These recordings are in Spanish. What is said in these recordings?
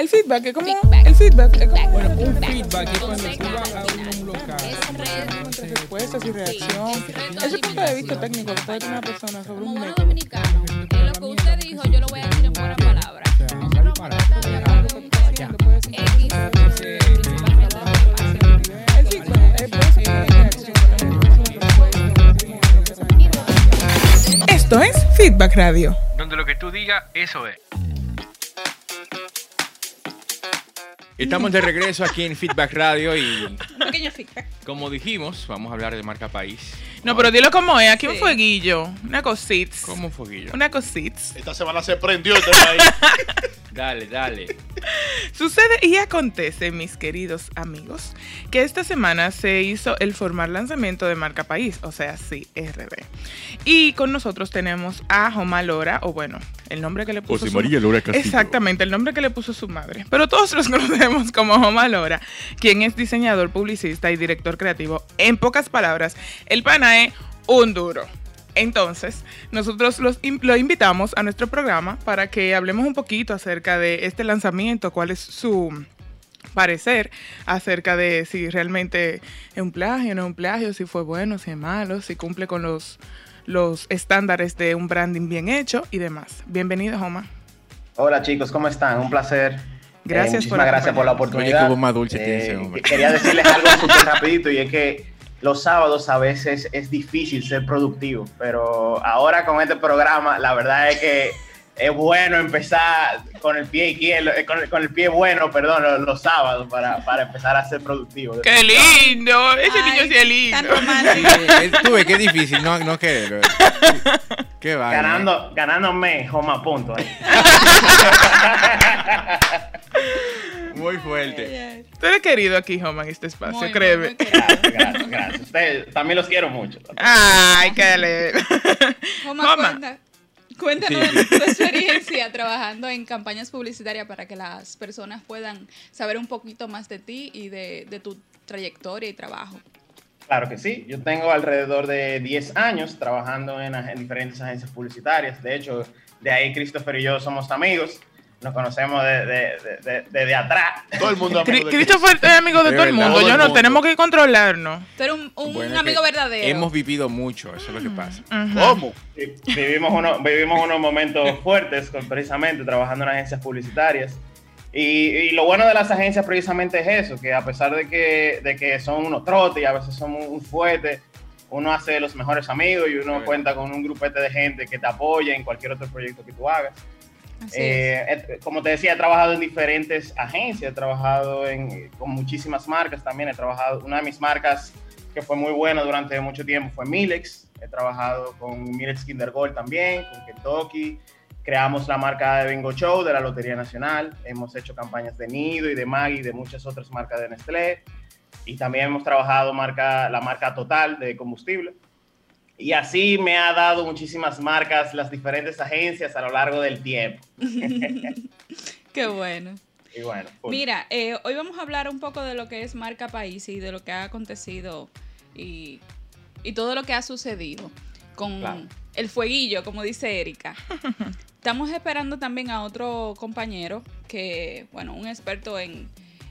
El feedback es como. El feedback es como. Bueno, un feedback es cuando tú vas a un local. Entre respuestas y reacción. Ese punto de vista técnico que puede tener una persona sobre Como un método. dominicano, eh, lo que usted dijo, yo lo voy a decir en. O sea, no para ser- X, El feedback reacción. Esto es Feedback Radio. Donde lo que tú digas, eso es. Estamos de regreso aquí en Feedback Radio y Un pequeño feedback. como dijimos, vamos a hablar de marca país. No, pero dilo como es. Aquí un Sí. fueguillo. Una cosita. ¿Cómo foguillo? Una cosita. Esta semana se prendió este país. Dale, dale. Sucede y acontece, mis queridos amigos, que esta semana se hizo el formal lanzamiento de Marca País, o sea, sí, RD. Y con nosotros tenemos a Joma Lora, o bueno, el nombre que le puso José su María Lora Castillo. Exactamente, el nombre que le puso su madre. Pero todos los conocemos como Joma Lora, quien es diseñador, publicista y director creativo. En pocas palabras, el pana es un duro. Entonces, nosotros los lo invitamos a nuestro programa para que hablemos un poquito acerca de este lanzamiento, cuál es su parecer acerca de si realmente es un plagio, no es un plagio, si fue bueno, si es malo, si cumple con los, los estándares de un branding bien hecho y demás. Bienvenido, Joma. Hola chicos, ¿cómo están? Un placer. Gracias Eh, por muchísimas gracias por la oportunidad. Oye, qué voz más dulce tiene ese Eh, hombre. Quería decirles algo súper rapidito y es que los sábados a veces es difícil ser productivo, pero ahora con este programa la verdad es que es bueno empezar con el pie izquierdo, eh, con el, con el pie bueno, perdón, los, los sábados para, para empezar a ser productivo. ¡Qué lindo! Ese Ay, niño sí es lindo. Tan romántico. Eh, Tú ves que es difícil no, no querer. Qué va. Ganando, ganándome, Joma, punto. ahí. Muy fuerte. Tú eres querido aquí, Joma, en este espacio, Muy, créeme. muy querido. Gracias, gracias, gracias. Ustedes también los quiero mucho. Ay, qué le. Joma, Joma. cuenta- Cuéntanos Sí. tu experiencia trabajando en campañas publicitarias para que las personas puedan saber un poquito más de ti y de, de tu trayectoria y trabajo. Claro que sí, yo tengo alrededor de 10 años trabajando en, en diferentes agencias publicitarias. De hecho, de ahí Christopher y yo somos amigos. Nos conocemos de- de- de- de- desde atrás. Todo el mundo amigo de Christopher es amigo de De todo el mundo. Yo no, mundo. tenemos que controlarnos. Tú eres un, un Bueno, amigo verdadero. Hemos vivido mucho, eso es lo que pasa. Ujú. ¿Cómo? Vivimos, uno- vivimos unos momentos fuertes con- precisamente trabajando en agencias publicitarias. Y, y lo bueno de las agencias precisamente es eso, que a pesar de que, de que son unos trotes y a veces son un, fuerte, uno hace los mejores amigos y uno cuenta con un grupete de gente que te apoya en cualquier otro proyecto que tú hagas. Eh, como te decía, he trabajado en diferentes agencias, he trabajado en, con muchísimas marcas también. He trabajado, una de mis marcas que fue muy buena durante mucho tiempo fue Milex. He trabajado con Milex Kinder Gold también, con Kentucky. Creamos la marca de Bingo Show de la Lotería Nacional. Hemos hecho campañas de Nido y de Maggi y de muchas otras marcas de Nestlé. Y también hemos trabajado marca, la marca Total de combustible. Y así me ha dado muchísimas marcas, las diferentes agencias a lo largo del tiempo. Qué bueno. Y bueno, pues, Mira, eh, hoy vamos a hablar un poco de lo que es marca país y de lo que ha acontecido y, y todo lo que ha sucedido con Claro. el fueguillo, como dice Erika. Estamos esperando también a otro compañero que, bueno, un experto en,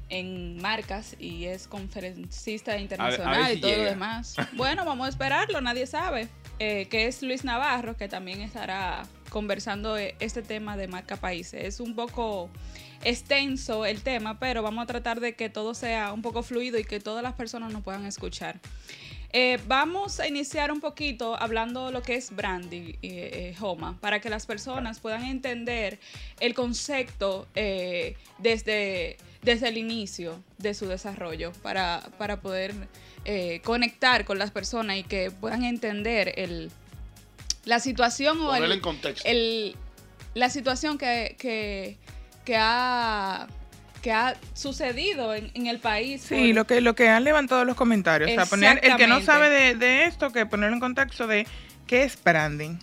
en marcas y es conferencista internacional si y todo lo demás. Bueno, vamos a esperarlo, nadie sabe. Eh, que es Luis Navarro, que también estará conversando eh, este tema de marca países. Es un poco extenso el tema, pero vamos a tratar de que todo sea un poco fluido y que todas las personas nos puedan escuchar. Eh, vamos a iniciar un poquito hablando lo que es branding, eh, eh, Homa, para que las personas puedan entender el concepto eh, desde, desde el inicio de su desarrollo, para, para poder eh, conectar con las personas y que puedan entender el, la situación o el, en contexto. el- la situación que, que, que ha, que ha sucedido en, en el país. Sí, por- lo que, lo que han levantado los comentarios. O sea, poner, el que no sabe de, de esto, que ponerlo en contexto de qué es branding.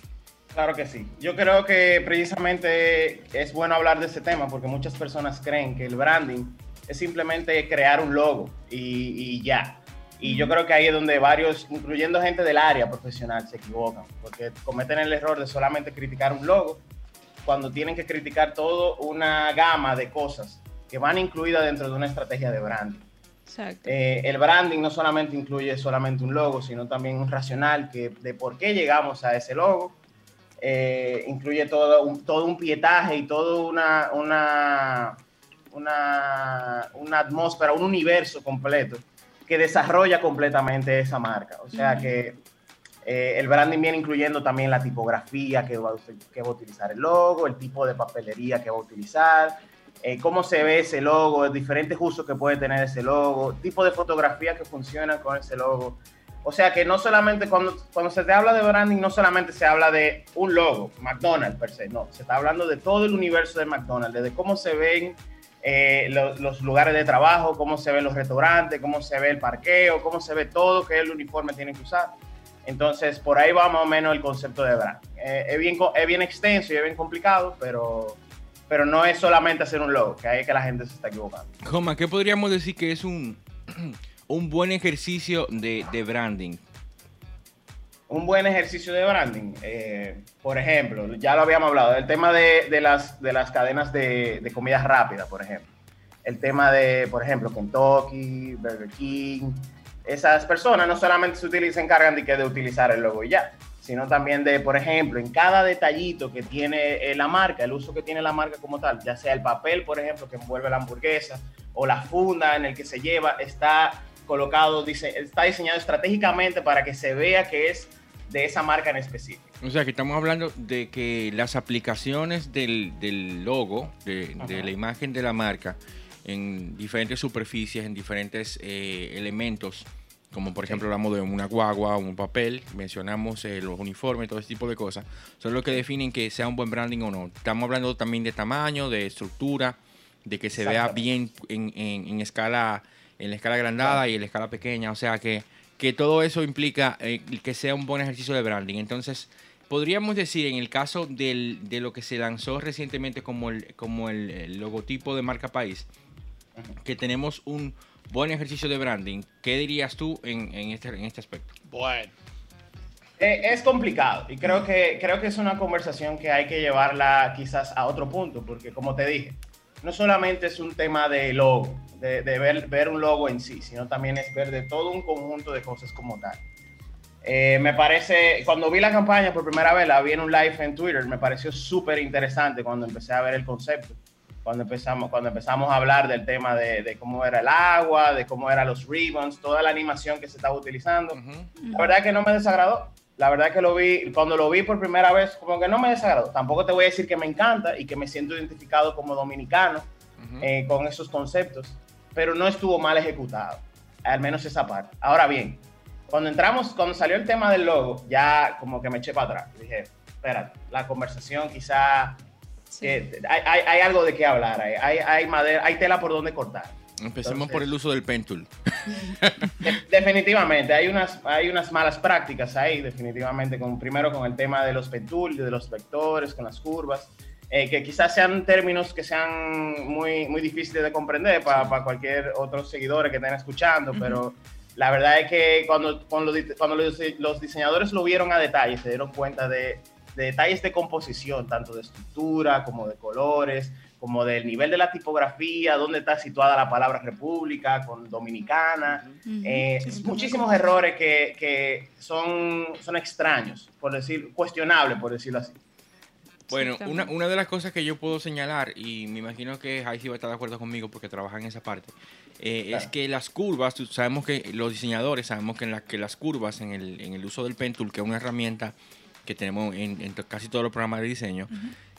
Claro que sí. Yo creo que precisamente es bueno hablar de este tema porque muchas personas creen que el branding es simplemente crear un logo y, y ya. Y yo creo que ahí es donde varios, incluyendo gente del área profesional, se equivocan porque cometen el error de solamente criticar un logo cuando tienen que criticar toda una gama de cosas que van incluidas dentro de una estrategia de branding. Exacto. Eh, el branding no solamente incluye solamente un logo, sino también un racional que, de por qué llegamos a ese logo. Eh, incluye todo un, todo un pietaje y todo una, una, una, una atmósfera, un universo completo que desarrolla completamente esa marca. O sea que eh, el branding viene incluyendo también la tipografía que va, que va a utilizar el logo, el tipo de papelería que va a utilizar, eh, cómo se ve ese logo, diferentes usos que puede tener ese logo, tipo de fotografía que funcionan con ese logo. O sea que no solamente cuando, cuando se te habla de branding, no solamente se habla de un logo, McDonald's per se, no, se está hablando de todo el universo de McDonald's, desde cómo se ven eh, lo- los lugares de trabajo, cómo se ven los restaurantes, cómo se ve el parqueo, cómo se ve todo que el uniforme tiene que usar. Entonces, por ahí va más o menos el concepto de branding. Eh, es, bien, es bien extenso y es bien complicado, pero, pero no es solamente hacer un logo, que ahí es que la gente se está equivocando. Joma, ¿qué podríamos decir que es un, un buen ejercicio de, de branding? un buen ejercicio de branding. eh, por ejemplo, ya lo habíamos hablado, el tema de, de las, de las cadenas de, de comida rápida, por ejemplo. El tema de, por ejemplo, Kentucky, Burger King. Esas personas no solamente se, utilizan, se encargan de, que de utilizar el logo y ya, sino también de, por ejemplo, en cada detallito que tiene eh, la marca, el uso que tiene la marca como tal, ya sea el papel, por ejemplo, que envuelve la hamburguesa, o la funda en el que se lleva, está colocado, dice, está diseñado estratégicamente para que se vea que es de esa marca en específico. O sea, que estamos hablando de que las aplicaciones del, del logo, de, de la imagen de la marca, en diferentes superficies, en diferentes eh, elementos, como por ejemplo hablamos de una guagua, un papel, mencionamos eh, los uniformes, todo ese tipo de cosas, son los que definen que sea un buen branding o no. Estamos hablando también de tamaño, de estructura, de que se vea bien en, en- en escala, en la escala agrandada y en la escala pequeña, o sea que, que todo eso implica eh, que sea un buen ejercicio de branding. Entonces, podríamos decir en el caso del- de lo que se lanzó recientemente como el, como el, el logotipo de marca país, que tenemos un buen ejercicio de branding. ¿Qué dirías tú en, en este, en este aspecto? Bueno. Eh, es complicado y creo que, creo que es una conversación que hay que llevarla quizás a otro punto, porque como te dije, no solamente es un tema de logo, de, de ver, ver un logo en sí, sino también es ver de todo un conjunto de cosas como tal. Eh, me parece, cuando vi la campaña por primera vez, la vi en un live en Twitter, me pareció súper interesante cuando empecé a ver el concepto, cuando empezamos, cuando empezamos a hablar del tema de, de cómo era el agua, de cómo eran los ribbons, toda la animación que se estaba utilizando. La verdad que no me desagradó. La verdad que lo vi, cuando lo vi por primera vez, como que no me desagradó. Tampoco te voy a decir que me encanta y que me siento identificado como dominicano eh, con esos conceptos, pero no estuvo mal ejecutado, al menos esa parte. Ahora bien, cuando entramos, cuando salió el tema del logo, ya como que me eché para atrás. Dije, espérate, la conversación quizá que hay, hay- hay algo de qué hablar, hay, hay, hay madera, hay tela por donde cortar. Empecemos Entonces- por el uso del pen tool. De- definitivamente, hay unas, hay unas malas prácticas ahí, definitivamente, con, primero con el tema de los pentul, de los vectores, con las curvas, eh, que quizás sean términos que sean muy, muy difíciles de comprender para, para cualquier otro seguidor que estén escuchando, pero la verdad es que cuando, cuando, cuando los, los diseñadores lo vieron a detalle, se dieron cuenta de, de detalles de composición, tanto de estructura como de colores, como del nivel de la tipografía, dónde está situada la palabra república con dominicana, eh, muchísimos errores que, que son, son extraños, por decir, cuestionables, por decirlo así. Bueno, una, una de las cosas que yo puedo señalar, y me imagino que Jaisi va a estar de acuerdo conmigo porque trabaja en esa parte, eh, es que las curvas, sabemos que los diseñadores sabemos que, en la- que las curvas en el, en el uso del pen tool, que es una herramienta que tenemos en, en casi todos los programas de diseño,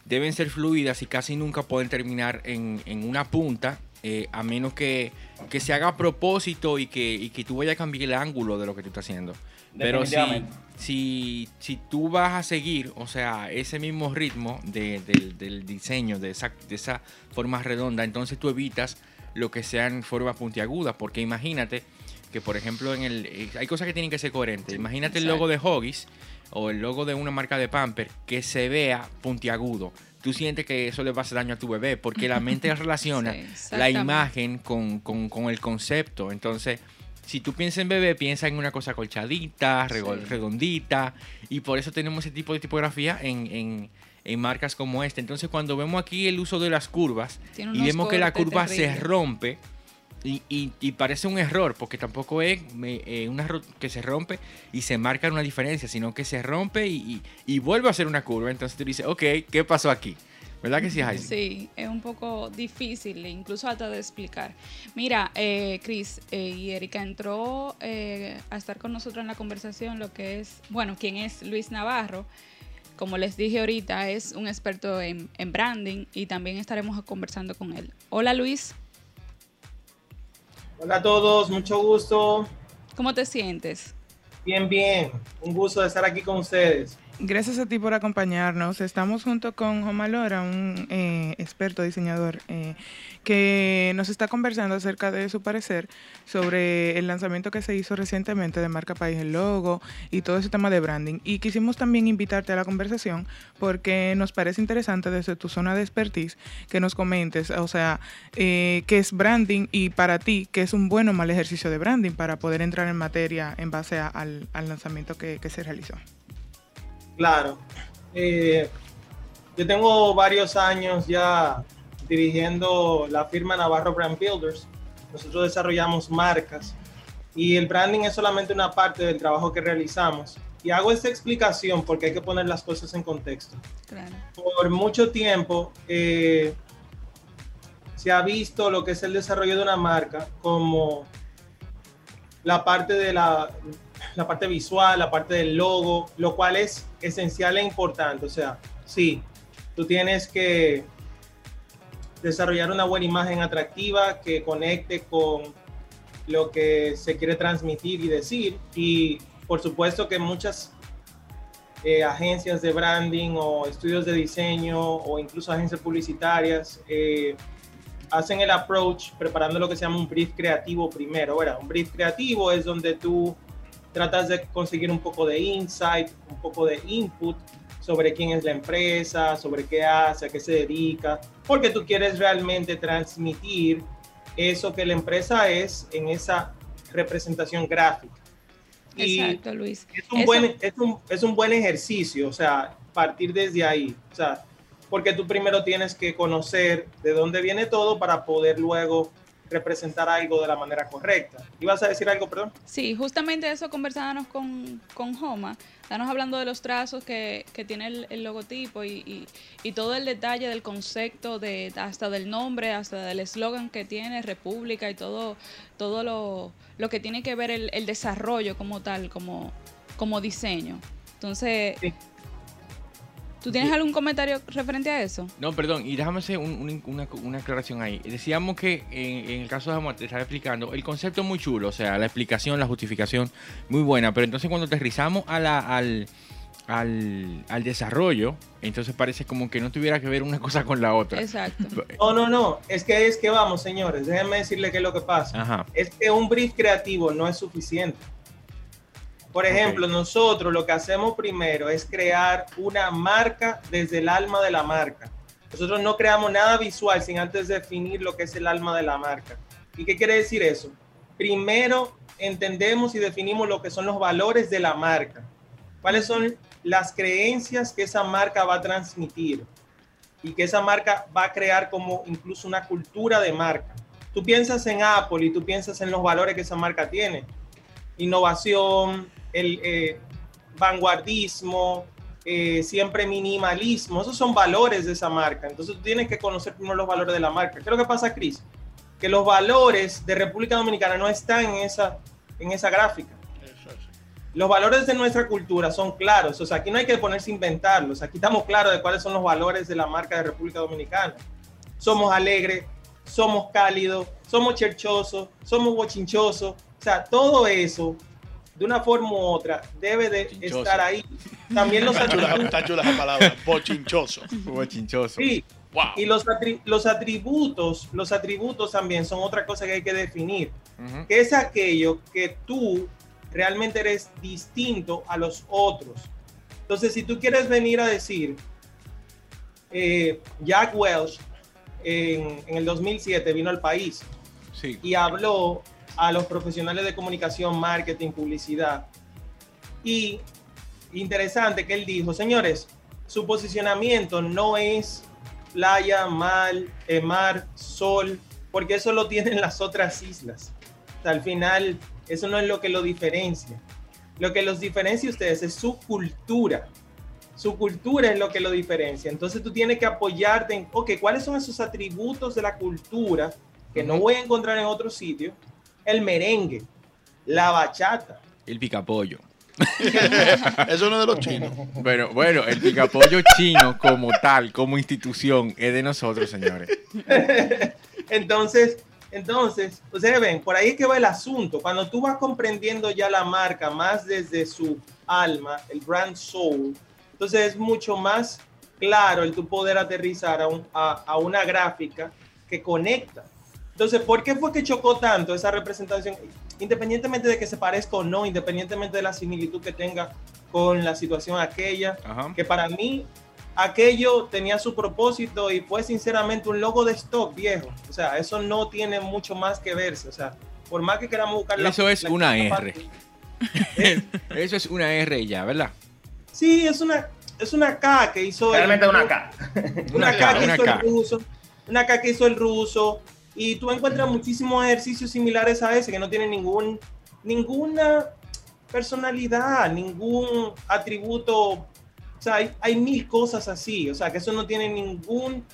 deben ser fluidas y casi nunca pueden terminar en, en una punta, eh, a menos que, que se haga a propósito y que, y que tú vayas a cambiar el ángulo de lo que tú estás haciendo. Pero si, si, si tú vas a seguir, o sea, ese mismo ritmo de- del, del diseño, de esa, de esa forma redonda, entonces tú evitas lo que sean formas puntiagudas, porque imagínate que, por ejemplo, en el, eh, hay cosas que tienen que ser coherentes. Imagínate el logo de Hoggies o el logo de una marca de Pamper que se vea puntiagudo. Tú sientes que eso le va a hacer daño a tu bebé, porque la mente relaciona Sí, la imagen con, con- con el concepto. Entonces, si tú piensas en bebé, piensa en una cosa colchadita, redondita, y por eso tenemos ese tipo de tipografía en, en- en marcas como esta. Entonces cuando vemos aquí el uso de las curvas y vemos que la curva se rompe y, parece un error, porque tampoco es me- eh, un error que se rompe y se marca una diferencia, sino que se rompe y, vuelve a hacer una curva. Entonces tú dices, ok, ¿qué pasó aquí? ¿Verdad que sí, Jaime? Sí, es un poco difícil, incluso hasta de explicar. Mira, eh, Chris eh, y Erika entró eh, a estar con nosotros en la conversación lo que es, bueno, quien es Luis Navarro. Como les dije ahorita, es un experto en, en branding y también estaremos conversando con él. Hola Luis, Hola a todos, mucho gusto. ¿cómo te sientes? Bien, bien. Un gusto de estar aquí con ustedes. Gracias a ti por acompañarnos. Estamos junto con Joma Lora, un eh, experto diseñador, eh, que nos está conversando acerca de su parecer sobre el lanzamiento que se hizo recientemente de Marca País, el logo y todo ese tema de branding. Y quisimos también invitarte a la conversación porque nos parece interesante desde tu zona de expertise que nos comentes, o sea, eh, qué es branding y para ti, qué es un buen o mal ejercicio de branding para poder entrar en materia en base al, lanzamiento que se realizó. Claro. Eh, yo tengo varios años ya dirigiendo la firma Navarro Brand Builders. Nosotros desarrollamos marcas y el branding es solamente una parte del trabajo que realizamos. Y hago esta explicación porque hay que poner las cosas en contexto. Claro. por mucho tiempo eh, se ha visto lo que es el desarrollo de una marca como la parte de la, la parte visual, la parte del logo, lo cual es esencial e importante. O sea, sí, tú tienes que desarrollar una buena imagen atractiva que conecte con lo que se quiere transmitir y decir. Y por supuesto que muchas eh, agencias de branding o estudios de diseño o incluso agencias publicitarias eh, hacen el approach preparando lo que se llama un brief creativo primero. ¿verdad? Un brief creativo es donde tú tratas de conseguir un poco de insight, un poco de input sobre quién es la empresa, sobre qué hace, a qué se dedica, porque tú quieres realmente transmitir eso que la empresa es en esa representación gráfica. Y- Exacto, Luis. es un, Eso- buen, es, un, es un buen ejercicio, o sea, partir desde ahí, o sea, porque tú primero tienes que conocer de dónde viene todo para poder luego representar algo de la manera correcta. ¿Ibas a decir algo, perdón? Sí, justamente eso conversábamos con, con Homa. Estábamos hablando de los trazos que, que tiene el, el logotipo y, y- y todo el detalle del concepto, de, hasta del nombre, hasta del eslogan que tiene República y todo, todo lo, lo que tiene que ver el, el desarrollo como tal, como, como diseño. Entonces, Sí. ¿Tú tienes algún comentario referente a eso? No, perdón, y déjame hacer un- un- una, una aclaración ahí. Decíamos que en, en el caso de Amor, te estaba explicando, el concepto es muy chulo, o sea, la explicación, la justificación, muy buena, pero entonces cuando aterrizamos a la, al, al, al desarrollo, entonces parece como que no tuviera que ver una cosa con la otra. Exacto. No, no, no, es que es que vamos, señores, déjenme decirle qué es lo que pasa. Ajá. Es que un brief creativo no es suficiente. Por ejemplo, Ok. nosotros lo que hacemos primero es crear una marca desde el alma de la marca. Nosotros no creamos nada visual sin antes definir lo que es el alma de la marca. ¿Y qué quiere decir eso? Primero entendemos y definimos lo que son los valores de la marca. ¿Cuáles son las creencias que esa marca va a transmitir? Y que esa marca va a crear como incluso una cultura de marca. Tú piensas en Apple y tú piensas en los valores que esa marca tiene. Innovación, el eh, vanguardismo, eh, siempre minimalismo. Esos son valores de esa marca. Entonces tú tienes que conocer primero los valores de la marca. ¿Qué es lo que pasa, Cris? Que los valores de República Dominicana no están en esa, en esa gráfica. Los valores de nuestra cultura son claros. O sea, aquí no hay que ponerse a inventarlos. Aquí estamos claros de cuáles son los valores de la marca de República Dominicana. Somos alegres, somos cálidos, somos cherchosos, somos bochinchosos. O sea, todo eso, de una forma u otra, debe de Bochinchoso. estar ahí. También los Está chula, atributos. está chula esa palabra, bochinchoso. chinchoso. Sí, Wow. y los, atri- los atributos, los atributos también son otra cosa que hay que definir. Ujú. que es aquello que tú realmente eres distinto a los otros. Entonces, si tú quieres venir a decir, eh, Jack Welch en, en el 2007 vino al país Sí. y habló a los profesionales de comunicación, marketing, publicidad. Y interesante que él dijo, señores, su posicionamiento no es playa, mar, eh, mar, sol, porque eso lo tienen las otras islas. O sea, al final, eso no es lo que lo diferencia. Lo que los diferencia a ustedes es su cultura. Su cultura es lo que lo diferencia. Entonces tú tienes que apoyarte en, ok, ¿cuáles son esos atributos de la cultura que no voy a encontrar en otro sitio? El merengue, la bachata. El picapollo. Eso no es de los chinos. Bueno, bueno, el picapollo chino como tal, como institución, es de nosotros, señores. Entonces, entonces, ustedes ven, por ahí es que va el asunto. Cuando tú vas comprendiendo ya la marca más desde su alma, el brand soul, entonces es mucho más claro el tu poder aterrizar a, un- a- a una gráfica que conecta. Entonces, ¿por qué fue que chocó tanto esa representación? Independientemente de que se parezca o no, independientemente de la similitud que tenga con la situación aquella, Ajá. que para mí aquello tenía su propósito y fue sinceramente un logo de stock viejo. O sea, eso no tiene mucho más que verse. O sea, por más que queramos buscar la- Eso es la- una R. parte- Eso es una R ya, ¿verdad? Sí, es una, es una K que hizo. el- Realmente una K. Una Una K K, que una hizo K. el ruso. Una K que hizo el ruso. Y tú encuentras muchísimos ejercicios similares a ese que no tienen ningún, ninguna personalidad, ningún atributo. O sea, hay, hay mil cosas así. O sea, que eso no tiene ningún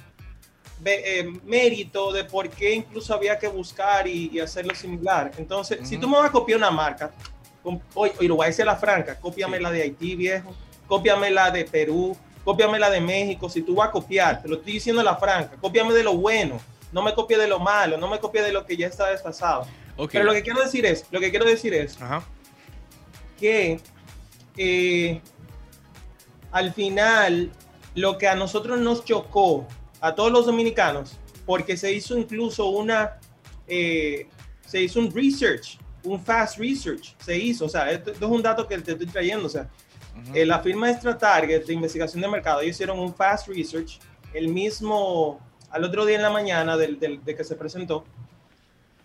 eh, mérito de por qué incluso había que buscar y, y hacerlo similar. Entonces, si tú me vas a copiar una marca, com- oye, y lo voy a decir a la franca, cópiame la de Haití, viejo, cópiame la de Perú, cópiame la de México, si tú vas a copiar, te lo estoy diciendo a la franca, cópiame de lo bueno, no me copie de lo malo, no me copie de lo que ya está desfasado. Ok. Pero lo que quiero decir es, lo que quiero decir es Ajá. que eh, al final lo que a nosotros nos chocó, a todos los dominicanos, porque se hizo incluso una, eh, se hizo un research, un fast research, se hizo, o sea, esto, esto es un dato que te estoy trayendo, o sea, eh, la firma Extra Target de investigación de mercado, ellos hicieron un fast research el mismo, al otro día en la mañana del, del- de que se presentó,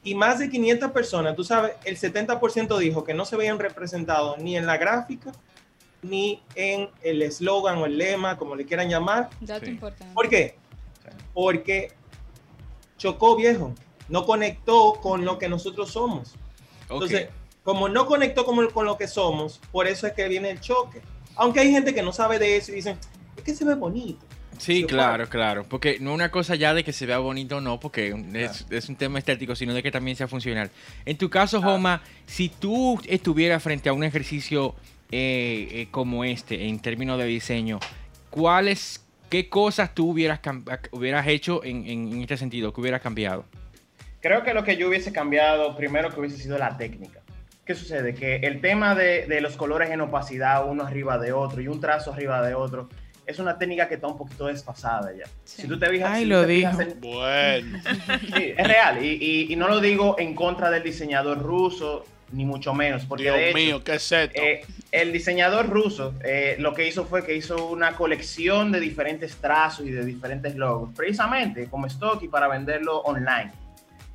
y más de 500 personas, tú sabes, el 70% dijo que no se veían representados ni en la gráfica, ni en el eslogan o el lema, como le quieran llamar. Dato Sí. importante. ¿Por qué? Porque chocó viejo, no conectó con lo que nosotros somos. Entonces, como no conectó con, con lo que somos, por eso es que viene el choque. Aunque hay gente que no sabe de eso y dicen, es que se ve bonito. Sí, claro, claro. Porque no una cosa ya de que se vea bonito o no, porque es, es un tema estético, sino de que también sea funcional. En tu caso, Joma, si tú estuvieras frente a un ejercicio eh, eh, como este, en términos de diseño, ¿cuáles, qué cosas tú hubieras, hubieras hecho en, en- en este sentido, que hubieras cambiado? Creo que lo que yo hubiese cambiado, primero que hubiese sido la técnica. ¿Qué sucede? Que el tema de, de los colores en opacidad, uno arriba de otro y un trazo arriba de otro, es una técnica que está un poquito desfasada ya. Sí. Si tú te fijas, Ay, si lo te fijas dijo. en- Bueno. Sí, es real. Y, y- y no lo digo en contra del diseñador ruso, ni mucho menos. Porque Dios de hecho, mío, ¿qué es esto? eh, el diseñador ruso eh, lo que hizo fue que hizo una colección de diferentes trazos y de diferentes logos, precisamente como stock y para venderlo online.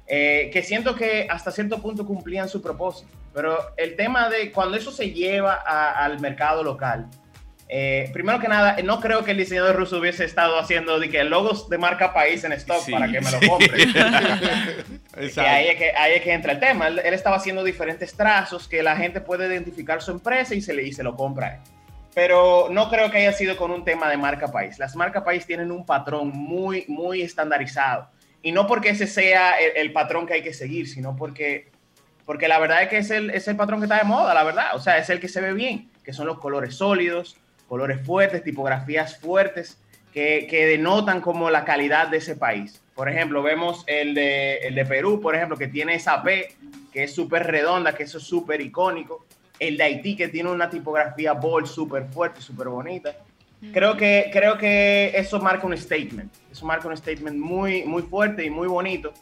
Eh, que siento que hasta cierto punto cumplían su propósito. Pero el tema de cuando eso se lleva a- al mercado local, eh, primero que nada, no creo que el diseñador ruso hubiese estado haciendo de que logos de marca país en stock Sí, para que me sí. lo compre. Exacto. Que ahí, es que, ahí es que entra el tema. Él, él estaba haciendo diferentes trazos que la gente puede identificar su empresa y se le y se lo compra. Pero no creo que haya sido con un tema de marca país. Las marcas país tienen un patrón muy, muy estandarizado. Y no porque ese sea el, el patrón que hay que seguir, sino porque, porque la verdad es que es el, es el patrón que está de moda, la verdad. O sea, es el que se ve bien, que son los colores sólidos, colores fuertes, tipografías fuertes, que, que denotan como la calidad de ese país. Por ejemplo, vemos el de, el de Perú, por ejemplo, que tiene esa P, que es súper redonda, que eso es súper icónico. El de Haití, que tiene una tipografía bold súper fuerte, súper bonita. Creo que, creo que eso marca un statement. Eso marca un statement muy, muy fuerte y muy bonito.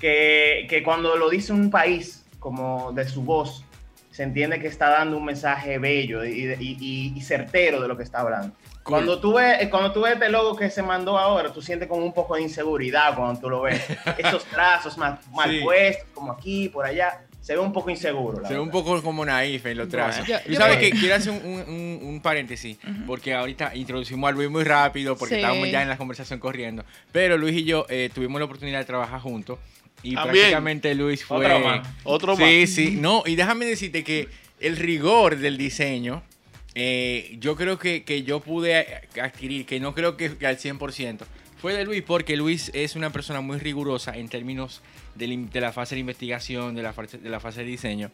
Que, que cuando lo dice un país como de su voz, se entiende que está dando un mensaje bello y, y- y- y certero de lo que está hablando. Cuando tú, ves, cuando tú ves este logo que se mandó ahora, tú sientes como un poco de inseguridad cuando tú lo ves. Esos trazos mal, mal Sí. puestos, como aquí, por allá. se ve un poco inseguro. la Se ve un poco como naif en los trazos. Yo- Tú yo sabes que quiero hacer un, un- un- un paréntesis, porque ahorita introducimos a Luis muy rápido, porque Sí. estábamos ya en la conversación corriendo. Pero Luis y yo eh, tuvimos la oportunidad de trabajar juntos. Y También. prácticamente Luis fue. Otro más. Otro sí, más. sí. No, y déjame decirte que el rigor del diseño, eh, yo creo que, que yo pude adquirir, que no creo que, que al 100%, fue de Luis, porque Luis es una persona muy rigurosa en términos de, la- de la fase de investigación, de la fase de, la fase de diseño.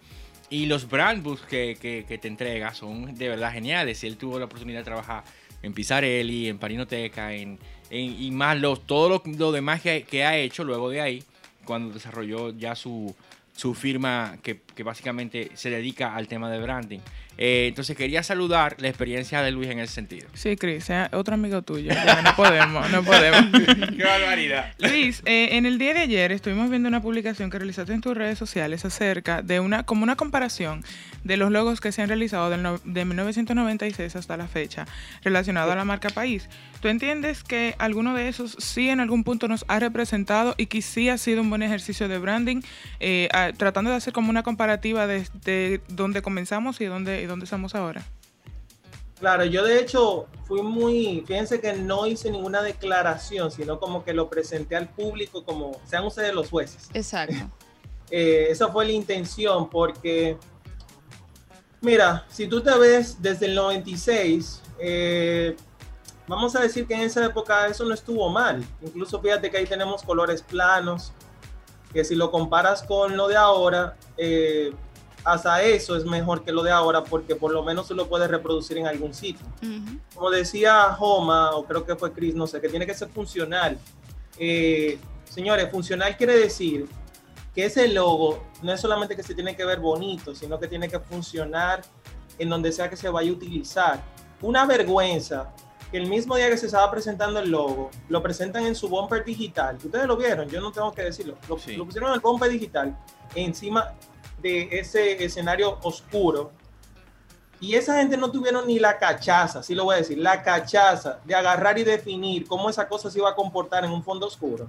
Y los brand books que, que- que te entrega son de verdad geniales. Él tuvo la oportunidad de trabajar en Pizarelli, en Parinoteca, en, en- y más los, todo lo, lo demás que, que ha hecho luego de ahí, cuando desarrolló ya su, su firma que, que básicamente se dedica al tema de branding. Eh, entonces quería saludar la experiencia de Luis en ese sentido. Sí, Cris, sea otro amigo tuyo. Ya, no podemos, no podemos. ¡Qué barbaridad! Luis, eh, en el día de ayer estuvimos viendo una publicación que realizaste en tus redes sociales acerca de una, como una comparación de los logos que se han realizado del no- de 1996 hasta la fecha relacionado a la marca país. ¿Tú entiendes que alguno de esos sí en algún punto nos ha representado y que sí ha sido un buen ejercicio de branding, eh, tratando de hacer como una comparativa de, de dónde comenzamos y dónde, y dónde estamos ahora? Claro, yo de hecho fui muy, fíjense que no hice ninguna declaración, sino como que lo presenté al público como sean ustedes los jueces. Exacto. Eh, esa fue la intención porque, mira, si tú te ves desde el 96, eh, vamos a decir que en esa época eso no estuvo mal. Incluso fíjate que ahí tenemos colores planos, que si lo comparas con lo de ahora, eh, hasta eso es mejor que lo de ahora porque por lo menos se lo puedes reproducir en algún sitio como decía Homa, o creo que fue Chris, no sé, que tiene que ser funcional. Eh, señores, funcional quiere decir que ese logo no es solamente que se tiene que ver bonito, sino que tiene que funcionar en donde sea que se vaya a utilizar. Una vergüenza que el mismo día que se estaba presentando el logo, lo presentan en su bumper digital. Ustedes lo vieron, yo no tengo que decirlo. Lo, Sí. lo pusieron en el bumper digital encima de ese escenario oscuro y esa gente no tuvieron ni la cachaza, sí lo voy a decir, la cachaza de agarrar y definir cómo esa cosa se iba a comportar en un fondo oscuro.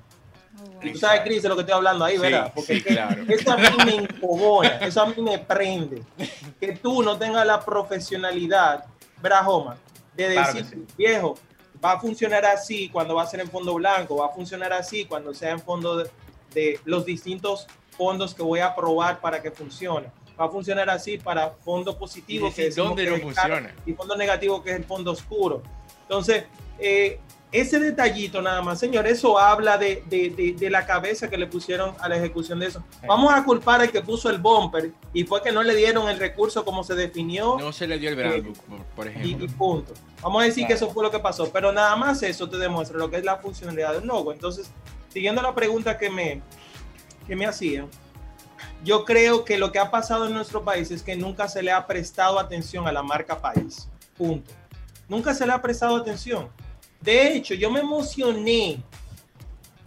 Tú sabes, Cris, de lo que estoy hablando ahí, Sí, ¿verdad? Porque sí, es que claro. eso a mí me encogona, eso a mí me prende. Que tú no tengas la profesionalidad, ¿verdad, Joma? De decir, sí. viejo, va a funcionar así cuando va a ser en fondo blanco, va a funcionar así cuando sea en fondo de, de los distintos fondos que voy a probar para que funcione. Va a funcionar así para fondo positivo, decir que no es el claro, funciona. y fondo negativo, que es el fondo oscuro. Entonces, eh, ese detallito nada más, señor, eso habla de, de- de- de la cabeza que le pusieron a la ejecución de eso. Vamos a culpar al que puso el bumper y fue que no le dieron el recurso como se definió No se le dio el brand book, por, y, ejemplo. y punto. Vamos a decir que eso fue lo que pasó, pero nada más eso te demuestra lo que es la funcionalidad del logo. Entonces, siguiendo la pregunta que me, que me hacían, yo creo que lo que ha pasado en nuestro país es que nunca se le ha prestado atención a la marca país. Punto. Nunca se le ha prestado atención. De hecho, yo me emocioné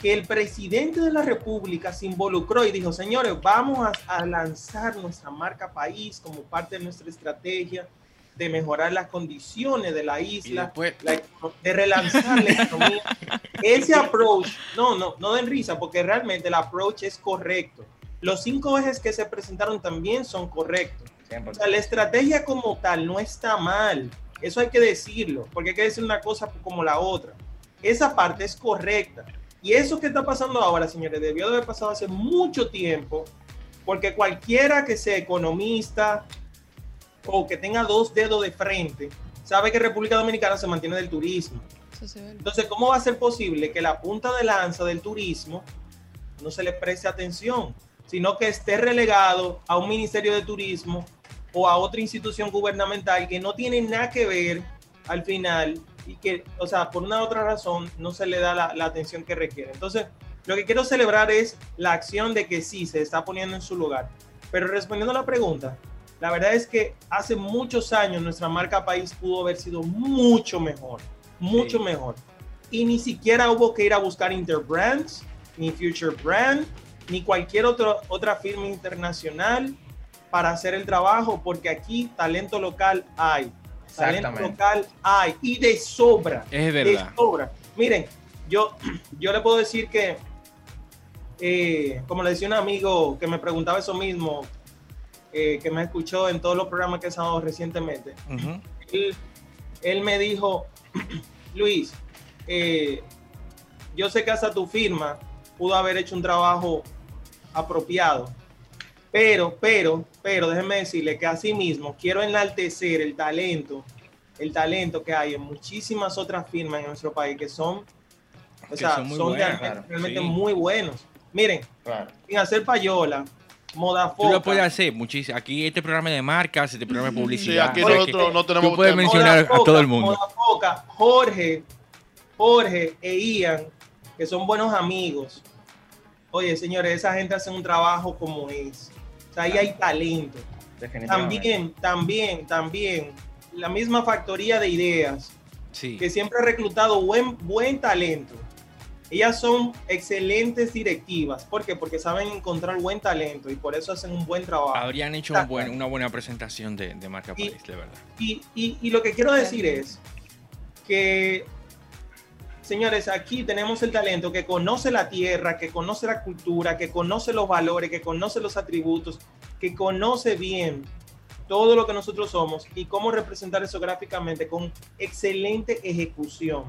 que el presidente de la República se involucró y dijo, señores, vamos a, a lanzar nuestra marca país como parte de nuestra estrategia de mejorar las condiciones de la isla, después, la econo- de relanzar la economía. Ese approach, no, no, no den risa, porque realmente el approach es correcto. Los cinco ejes que se presentaron también son correctos. O sea, la estrategia como tal no está mal. Eso hay que decirlo, porque hay que decir una cosa como la otra. Esa parte es correcta. Y eso que está pasando ahora, señores, debió de haber pasado hace mucho tiempo, porque cualquiera que sea economista o que tenga dos dedos de frente, sabe que República Dominicana se mantiene del turismo. Entonces, ¿cómo va a ser posible que la punta de lanza del turismo no se le preste atención, sino que esté relegado a un ministerio de turismo o a otra institución gubernamental que no tiene nada que ver al final y que, o sea, por una u otra razón no se le da la, la atención que requiere? Entonces, lo que quiero celebrar es la acción de que sí se está poniendo en su lugar. Pero respondiendo a la pregunta, la verdad es que hace muchos años nuestra marca país pudo haber sido mucho mejor, mucho Sí. mejor. Y ni siquiera hubo que ir a buscar Interbrands, ni Future Brand, ni cualquier otro, otra firma internacional para hacer el trabajo, porque aquí talento local hay. Talento local hay y de sobra. es de verdad. sobra. Miren, yo, yo le puedo decir que, eh, como le decía un amigo que me preguntaba eso mismo, eh, que me escuchó en todos los programas que he estado recientemente, él me dijo, Luis, eh, yo sé que hasta tu firma pudo haber hecho un trabajo apropiado, pero, pero, pero, déjeme decirle que así mismo quiero enaltecer el talento, el talento que hay en muchísimas otras firmas en nuestro país que son, o Que sea, son son, muy buenas, realmente, claro. realmente Sí. muy buenos. Miren, Claro. sin hacer payola, moda Tú lo puedes hacer muchísimo. Aquí este programa de marcas, este programa de publicidad. aquí o sea, nosotros que no tenemos Tú puedes tema. mencionar a todo el mundo. Moda Foca, Jorge, Jorge e Ian, que son buenos amigos. Oye, señores, esa gente hace un trabajo como es. Ahí hay talento. También, también, también, la misma factoría de ideas, Sí. que siempre ha reclutado buen, buen talento. Ellas son excelentes directivas. ¿Por qué? Porque saben encontrar buen talento y por eso hacen un buen trabajo. Habrían hecho un buen- una buena presentación de, de marca Y- país, de verdad. Y, y- y lo que quiero decir es que, señores, aquí tenemos el talento que conoce la tierra, que conoce la cultura, que conoce los valores, que conoce los atributos, que conoce bien todo lo que nosotros somos y cómo representar eso gráficamente con excelente ejecución.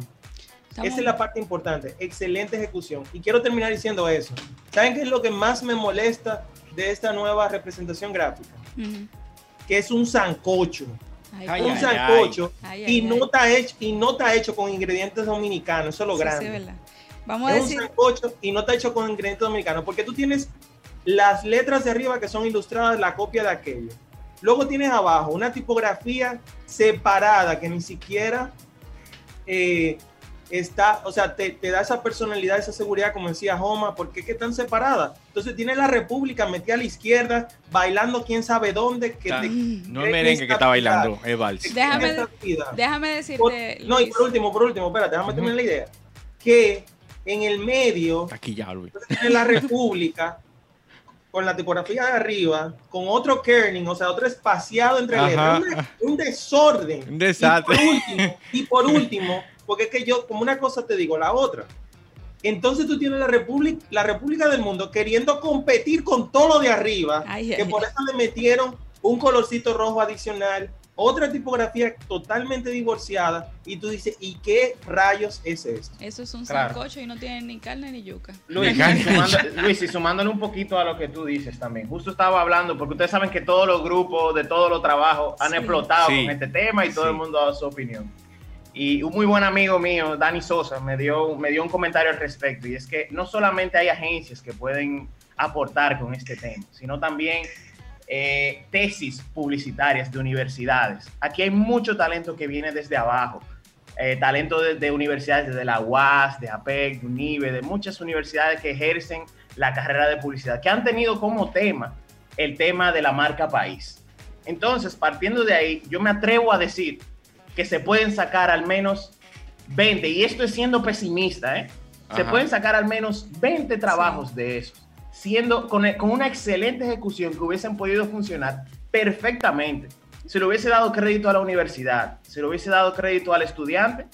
Estamos- Esa es la parte importante, excelente ejecución. Y quiero terminar diciendo eso. ¿Saben qué es lo que más me molesta de esta nueva representación gráfica? Que es un sancocho Ay, un ay, sancocho ay, y ay, no ay. está hecho y no está hecho con ingredientes dominicanos eso es lo Sí, grande. Vamos a es un decir, sancocho y no está hecho con ingredientes dominicanos porque tú tienes las letras de arriba que son ilustradas la copia de aquello luego tienes abajo una tipografía separada que ni siquiera eh, está, o sea, te, te da esa personalidad, esa seguridad, como decía Homa, porque es que están separadas. Entonces tiene la República metida a la izquierda, bailando quién sabe dónde. Que Está- te- No es merengue que está bailando, es vals. Déjame- déjame Por- decirte, no, y por último, por último, espérate, déjame terminar la idea. Que en el medio Aquí ya, Luis. tiene la República con la tipografía de arriba, con otro kerning, o sea, otro espaciado entre letras. Un, un desorden. Un desastre. Y por último, y por último, porque es que yo, como una cosa te digo, la otra. Entonces tú tienes la República, la República del Mundo queriendo competir con todo lo de arriba, Ay, que ay, por eso le metieron un colorcito rojo adicional, otra tipografía totalmente divorciada, y tú dices, ¿y qué rayos es esto? eso es un Claro. sancocho y no tiene ni carne ni yuca. Luis, sumando- Luis, y sumándole un poquito a lo que tú dices también. Justo estaba hablando, porque ustedes saben que todos los grupos de todos los trabajos han Sí. explotado Sí. con este tema y todo Sí. el mundo ha dado su opinión. Y un muy buen amigo mío, Dani Sosa, me dio, me dio un comentario al respecto. Y es que no solamente hay agencias que pueden aportar con este tema, sino también eh, tesis publicitarias de universidades. Aquí hay mucho talento que viene desde abajo. Eh, talento de, de universidades, desde la UAS, de APEC, de UNIBE, de muchas universidades que ejercen la carrera de publicidad, que han tenido como tema el tema de la marca país. Entonces, partiendo de ahí, yo me atrevo a decir que se pueden sacar al menos 20, y esto es siendo pesimista, ¿eh? Se Ajá. pueden sacar al menos 20 trabajos de esos, siendo con, con una excelente ejecución que hubiesen podido funcionar perfectamente. Se le hubiese dado crédito a la universidad, se le hubiese dado crédito al estudiante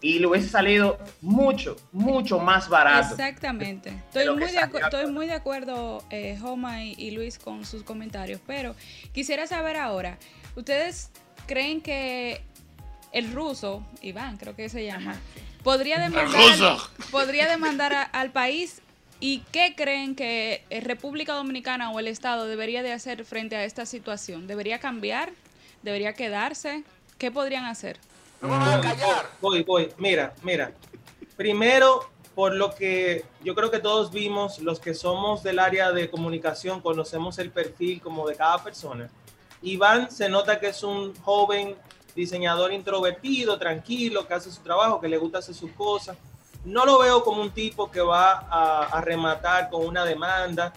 y le hubiese salido mucho, mucho más barato. Exactamente. Estoy muy de, estoy muy de acuerdo, eh, Joma y, y Luis, con sus comentarios, pero quisiera saber ahora, ¿ustedes creen que el ruso, Iván creo que se llama, podría demandar, ruso. podría demandar a- al país y qué creen que eh, República Dominicana o el Estado debería de hacer frente a esta situación? ¿Debería cambiar? ¿Debería quedarse? ¿Qué podrían hacer? Voy, voy. Mira, mira. Primero, por lo que yo creo que todos vimos, los que somos del área de comunicación, conocemos el perfil como de cada persona. Iván se nota que es un joven diseñador introvertido, tranquilo, que hace su trabajo, que le gusta hacer sus cosas. No lo veo como un tipo que va a, a rematar con una demanda.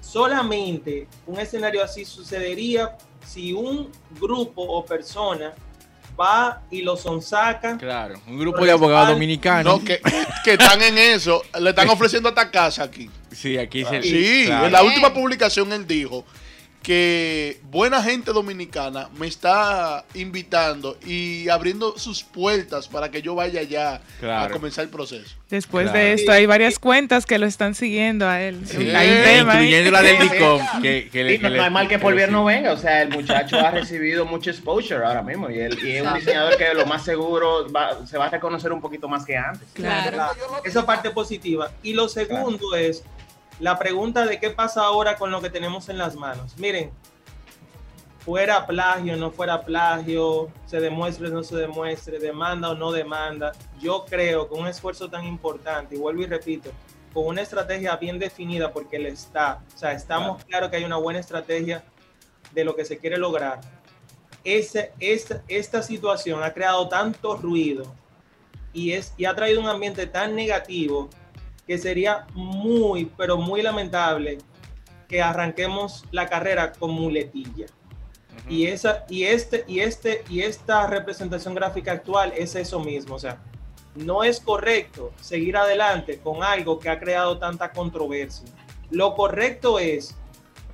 Solamente un escenario así sucedería si un grupo o persona va y lo sonsaca. Claro, un grupo de abogados dominicanos. No, que, que están en eso. Le están ofreciendo hasta casa aquí. Sí, aquí se. Sí, claro. en la última publicación él dijo que buena gente dominicana me está invitando y abriendo sus puertas para que yo vaya allá a comenzar el proceso. Después Claro. de esto, hay varias cuentas que lo están siguiendo a él. Sí. Hay un tema ahí. Incluyendo la del. DICOM. Que, que le- Sí, no, que no hay mal que por bien no venga. O sea, el muchacho ha recibido mucho exposure ahora mismo. Y, él, y es un diseñador que lo más seguro va- se va a reconocer un poquito más que antes. Claro. Claro, Esa parte positiva. Y lo segundo es la pregunta de qué pasa ahora con lo que tenemos en las manos. Miren, fuera plagio, no fuera plagio, se demuestre o no se demuestre, demanda o no demanda, yo creo que un esfuerzo tan importante, y vuelvo y repito, con una estrategia bien definida, porque le está, o sea, estamos claros que hay una buena estrategia de lo que se quiere lograr. Ese, esta, esta situación ha creado tanto ruido y, es, y ha traído un ambiente tan negativo que sería muy, pero muy lamentable que arranquemos la carrera con muletilla. Y esa y este y este y esta representación gráfica actual es eso mismo, o sea, no es correcto seguir adelante con algo que ha creado tanta controversia. Lo correcto es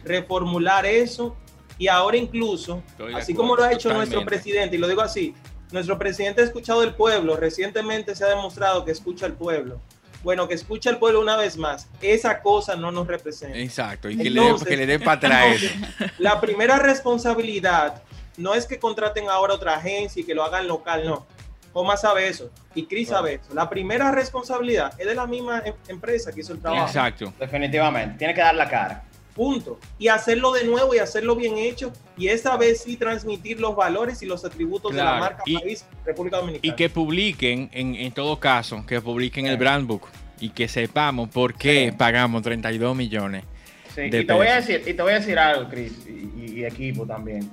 reformular eso y ahora incluso, así acuerdo, como lo ha hecho totalmente. nuestro presidente, y lo digo así, nuestro presidente ha escuchado el pueblo, recientemente se ha demostrado que escucha al pueblo. Bueno, que escucha al pueblo una vez más, esa cosa no nos representa. Exacto. Y que, le den, Entonces- que le den para atrás. eso. La primera responsabilidad no es que contraten ahora otra agencia y que lo hagan local, no. Coma sabe eso y Cris sabe eso. La primera responsabilidad es de la misma em- empresa que hizo el trabajo. Exacto. Definitivamente. Tiene que dar la cara. Punto. Y hacerlo de nuevo y hacerlo bien hecho y esta vez sí transmitir los valores y los atributos de la marca Y- país República Dominicana. Y que publiquen, en, en todo caso, que publiquen el brand book y que sepamos por qué Sí. pagamos 32 millones. Sí, de y te voy a decir, y te voy a decir algo, Chris, y, y- y equipo también.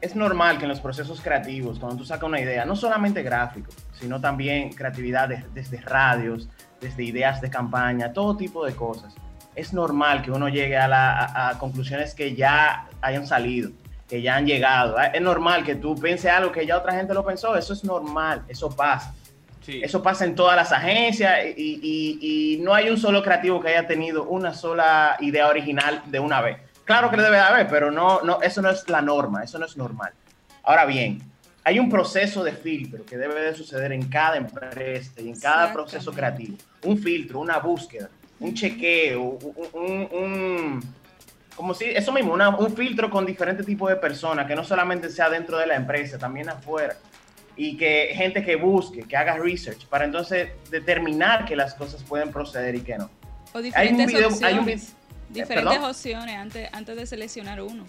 Es normal que en los procesos creativos, cuando tú sacas una idea, no solamente gráfico, sino también creatividad de- desde radios, desde ideas de campaña, todo tipo de cosas. Es normal que uno llegue a, la- a- a conclusiones que ya hayan salido, que ya han llegado. Es normal que tú pienses algo que ya otra gente lo pensó, eso es normal, eso pasa. Eso pasa en todas las agencias y, y- y no hay un solo creativo que haya tenido una sola idea original de una vez. Claro que lo debe de haber, pero no, no, eso no es la norma, eso no es normal. Ahora bien, hay un proceso de filtro que debe de suceder en cada empresa y en cada proceso creativo. Un filtro, una búsqueda, un chequeo, un, un- un- como si, eso mismo, una- un filtro con diferentes tipos de personas, que no solamente sea dentro de la empresa, también afuera y que gente que busque, que haga research, para entonces determinar que las cosas pueden proceder y que no. O Hay un diferentes video, opciones. hay un diferentes ¿perdón? opciones antes, antes de seleccionar uno.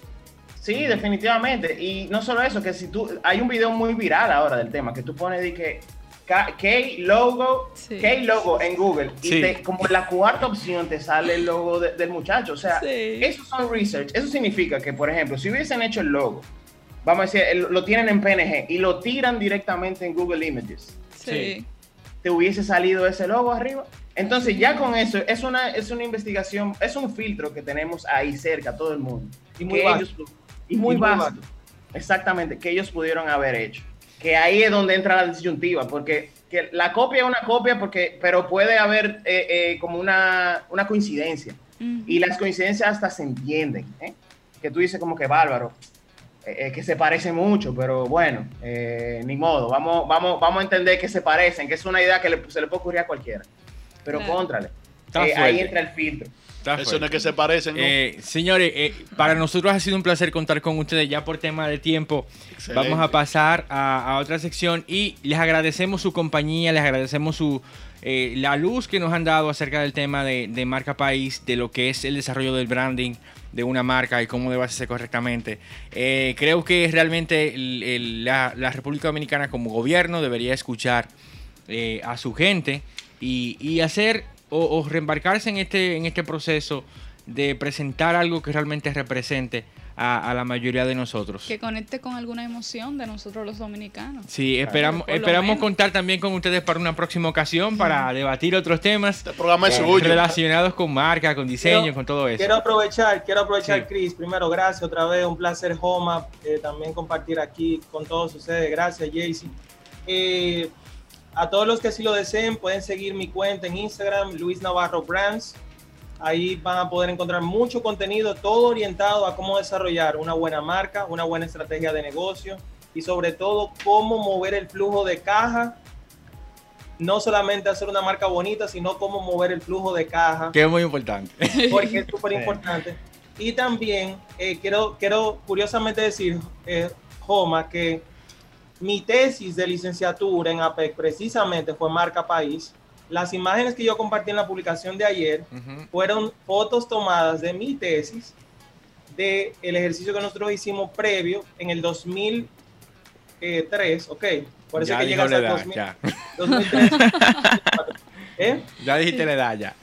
Sí, definitivamente. Y no solo eso, que si tú, hay un video muy viral ahora del tema, que tú pones de que K logo, Sí. K logo en Google, y te- como la cuarta opción te sale el logo de- del muchacho. O sea, Sí. esos son research. Eso significa que, por ejemplo, si hubiesen hecho el logo, vamos a decir, el- lo tienen en PNG y lo tiran directamente en Google Images. Sí. te hubiese salido ese logo arriba. Entonces ya con eso es una, es una investigación, es un filtro que tenemos ahí cerca, todo el mundo. Y muy vasto. ellos- y muy Y muy vasto. Exactamente, que ellos pudieron haber hecho. Que ahí es donde entra la disyuntiva, porque que la copia es una copia, porque, pero puede haber eh, eh, como una, una coincidencia. Ujú. Y las coincidencias hasta se entienden. ¿eh? Que tú dices como que bárbaro, eh, eh, que se parecen mucho, pero bueno, eh, ni modo. Vamos, vamos, vamos a entender que se parecen, que es una idea que le- se le puede ocurrir a cualquiera. Pero Claro. contrale. Eh, ahí entra el filtro. Está Eso no es que se parecen, ¿no? Eh, señores, eh, para nosotros ha sido un placer contar con ustedes ya por tema de tiempo. Excelente. Vamos a pasar a, a otra sección y les agradecemos su compañía, les agradecemos su eh, la luz que nos han dado acerca del tema de, de marca país, de lo que es el desarrollo del branding de una marca y cómo debe hacerse correctamente. Creo que realmente el- el- la, la República Dominicana como gobierno debería escuchar a su gente y, y hacer o, o reembarcarse en este, en este proceso de presentar algo que realmente represente a, a la mayoría de nosotros. Que conecte con alguna emoción de nosotros los dominicanos. Sí, esperamos, esperamos contar también con ustedes para una próxima ocasión para debatir otros temas Este programa es eh, suyo. relacionados con marca, con diseño, Quiero- con todo eso. Quiero aprovechar, quiero aprovechar, Sí. Chris. Primero, gracias otra vez, un placer, Homa, eh, también compartir aquí con todos ustedes. Gracias, Jaycee. Eh, a todos los que así lo deseen, pueden seguir mi cuenta en Instagram, Luis Navarro Brands. Ahí van a poder encontrar mucho contenido, todo orientado a cómo desarrollar una buena marca, una buena estrategia de negocio y sobre todo cómo mover el flujo de caja. No solamente hacer una marca bonita, sino cómo mover el flujo de caja Que es muy importante. porque es súper importante. Y también eh, quiero, quiero curiosamente decir, eh, Joma, que mi tesis de licenciatura en APEC precisamente fue marca país. Las imágenes que yo compartí en la publicación de ayer Ujú. fueron fotos tomadas de mi tesis, de el ejercicio que nosotros hicimos previo en el 2003, ok. Por eso Ya que llegas la al edad, 2000, ya. 2003. ¿Eh? Ya dijiste la edad ya.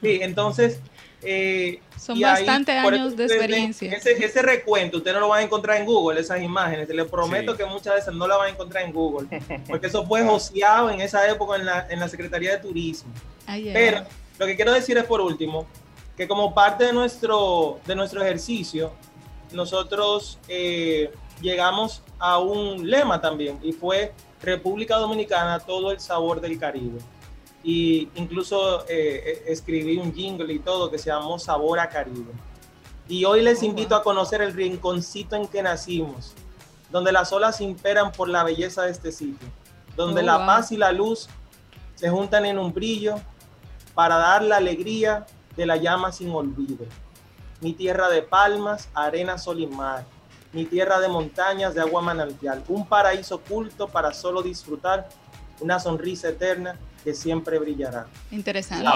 Sí, entonces. eh, Son bastantes años eso de experiencia. Ese, ese recuento usted no lo va a encontrar en Google, esas imágenes. Les prometo Sí. que muchas veces no la van a encontrar en Google, porque eso fue joseado en esa época en la, en la Secretaría de Turismo. Pero ay. lo que quiero decir es por último, que como parte de nuestro, de nuestro ejercicio, nosotros eh, llegamos a un lema también y fue República Dominicana, todo el sabor del Caribe. Y incluso eh, eh, escribí un jingle y todo que se llamó Sabor a Caribe. Y hoy les Oh, invito a conocer el rinconcito en que nacimos, donde las olas imperan por la belleza de este sitio, donde Oh, la wow. paz y la luz se juntan en un brillo para dar la alegría de la llama sin olvido. Mi tierra de palmas, arena, sol y mar. Mi tierra de montañas, de agua manantial. Un paraíso oculto para solo disfrutar. Una sonrisa eterna que siempre brillará. Interesante.